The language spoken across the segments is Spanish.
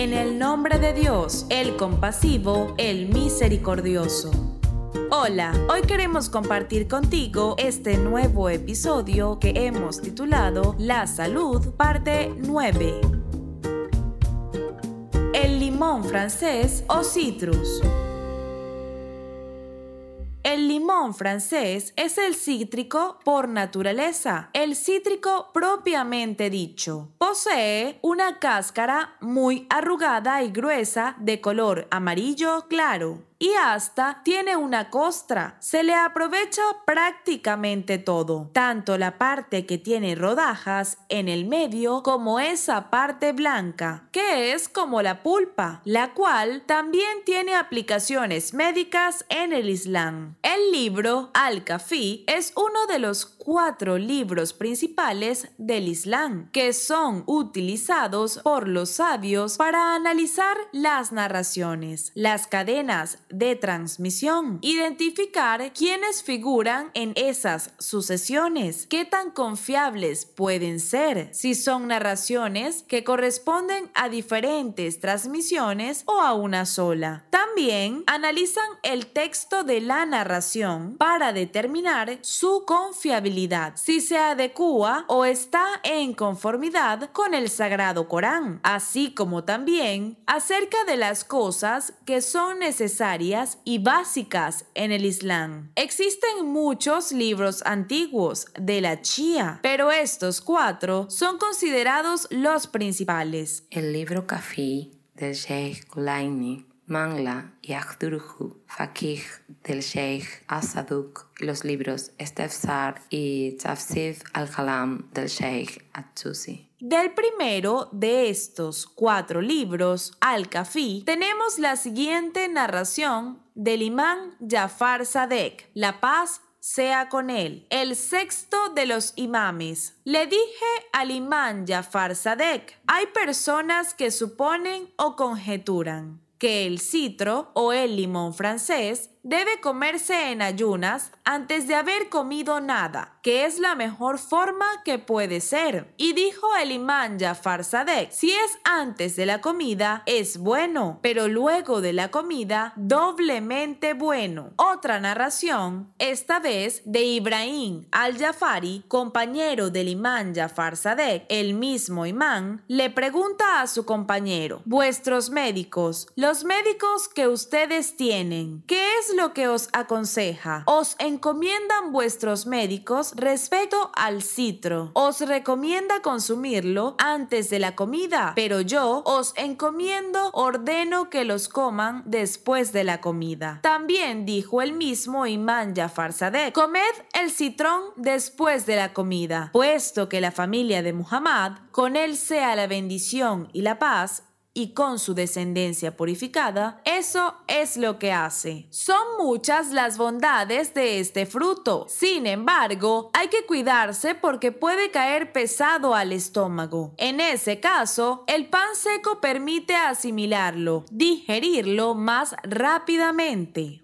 En el nombre de Dios, el compasivo, el misericordioso. Hola, hoy queremos compartir contigo este nuevo episodio que hemos titulado La Salud, parte 9. El limón francés o citrus. El limón francés es el cítrico por naturaleza, el cítrico propiamente dicho. Posee una cáscara muy arrugada y gruesa de color amarillo claro y hasta tiene una costra. Se le aprovecha prácticamente todo, tanto la parte que tiene rodajas en el medio como esa parte blanca, que es como la pulpa, la cual también tiene aplicaciones médicas en el Islam. El libro Al-Kafi es uno de los cuatro libros principales del Islam, que son utilizados por los sabios para analizar las narraciones, las cadenas de transmisión, identificar quiénes figuran en esas sucesiones, qué tan confiables pueden ser, si son narraciones que corresponden a diferentes transmisiones o a una sola. Analizan el texto de la narración para determinar su confiabilidad, si se adecua o está en conformidad con el Sagrado Corán, así como también acerca de las cosas que son necesarias y básicas en el Islam. Existen muchos libros antiguos de la Chía, pero estos cuatro son considerados los principales. El libro Kafi del Sheikh Gulaini Mangla y Akhdurhu, Fakih del Sheikh Asaduk, los libros Estefsar y Tafsif al-Kalam del Sheikh Atsusi. Del primero de estos cuatro libros, Al-Kafi, tenemos la siguiente narración del imán Jafar Sadek, La paz sea con él, el sexto de los imames. Le dije al imán Jafar Sadek, hay personas que suponen o conjeturan que el citro o el limón francés debe comerse en ayunas antes de haber comido nada, que es la mejor forma que puede ser. Y dijo el imán Jafar Sadek, si es antes de la comida, es bueno, pero luego de la comida, doblemente bueno. Otra narración, esta vez de Ibrahim al-Jafari, compañero del imán Jafar Sadek, el mismo imán, le pregunta a su compañero, vuestros médicos, los médicos que ustedes tienen, ¿qué es lo que os aconseja? Os encomiendan vuestros médicos respecto al citro. Os recomienda consumirlo antes de la comida, pero yo os encomiendo, ordeno que los coman después de la comida. También dijo el mismo imán Jafar Sadek, comed el citrón después de la comida, puesto que la familia de Muhammad, con él sea la bendición y la paz, y con su descendencia purificada, eso es lo que hace. Son muchas las bondades de este fruto. Sin embargo, hay que cuidarse porque puede caer pesado al estómago. En ese caso, el pan seco permite asimilarlo, digerirlo más rápidamente.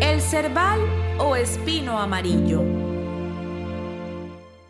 El cerval o espino amarillo.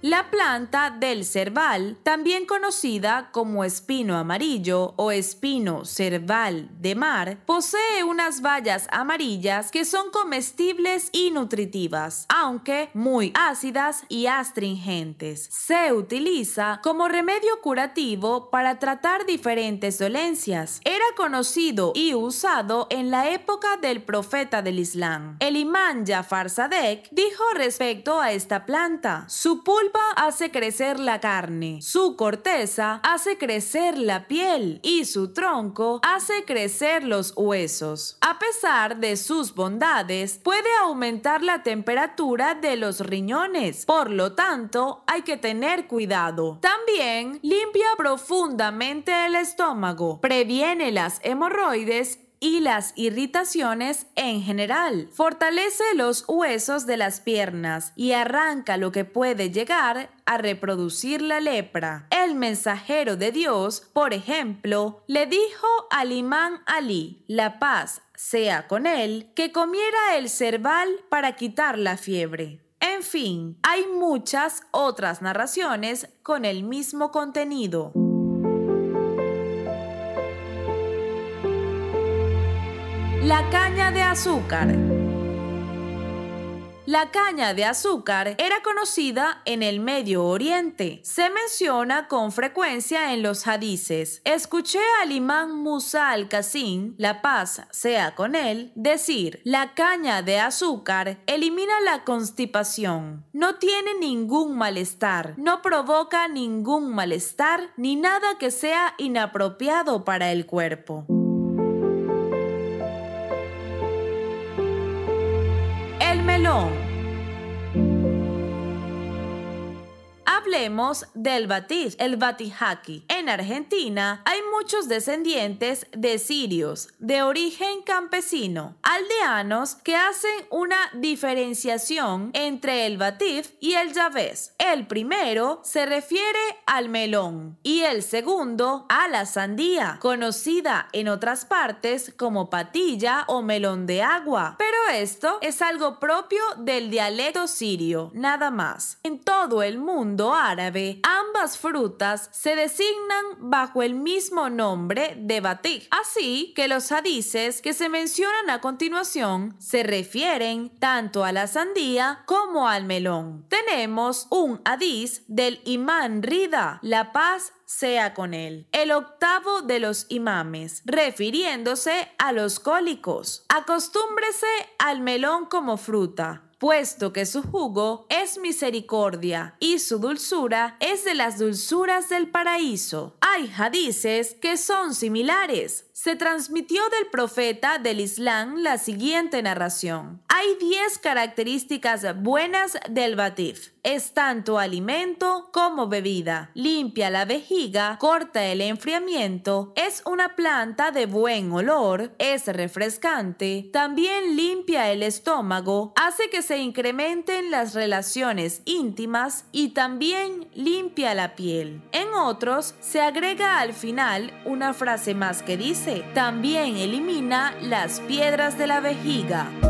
La planta del cerval, también conocida como espino amarillo o espino cerval de mar, posee unas bayas amarillas que son comestibles y nutritivas, aunque muy ácidas y astringentes. Se utiliza como remedio curativo para tratar diferentes dolencias. Era conocido y usado en la época del profeta del Islam. El imán Jafar Sadek dijo respecto a esta planta, su pulpa hace crecer la carne, su corteza hace crecer la piel y su tronco hace crecer los huesos. A pesar de sus bondades, puede aumentar la temperatura de los riñones, por lo tanto hay que tener cuidado. También limpia profundamente el estómago, previene las hemorroides y las irritaciones en general. Fortalece los huesos de las piernas y arranca lo que puede llegar a reproducir la lepra. El mensajero de Dios, por ejemplo, le dijo al imán Ali, la paz sea con él, que comiera el cerval para quitar la fiebre. En fin, hay muchas otras narraciones con el mismo contenido. La caña de azúcar. La caña de azúcar era conocida en el Medio Oriente. Se menciona con frecuencia en los hadices. Escuché al imán Musa al-Qasim, la paz sea con él, decir, la caña de azúcar elimina la constipación. No tiene ningún malestar, no provoca ningún malestar ni nada que sea inapropiado para el cuerpo. Hablemos del batiz, el batijaki. En Argentina hay muchos descendientes de sirios de origen campesino, aldeanos que hacen una diferenciación entre el batif y el yavés. El primero se refiere al melón y el segundo a la sandía, conocida en otras partes como patilla o melón de agua. Esto es algo propio del dialecto sirio, nada más. En todo el mundo árabe, ambas frutas se designan bajo el mismo nombre de batik. Así que los hadices que se mencionan a continuación se refieren tanto a la sandía como al melón. Tenemos un hadiz del imán Rida, la paz sea con él. El octavo de los imames, refiriéndose a los cólicos. Acostúmbrese al melón como fruta puesto que su jugo es misericordia y su dulzura es de las dulzuras del paraíso. Hay hadices que son similares. Se transmitió del profeta del Islam la siguiente narración. Hay 10 características buenas del batif. Es tanto alimento como bebida. Limpia la vejiga, corta el enfriamiento, es una planta de buen olor, es refrescante, también limpia el estómago, hace que se incrementen las relaciones íntimas y también limpia la piel. En otros se agrega al final una frase más que dice, también elimina las piedras de la vejiga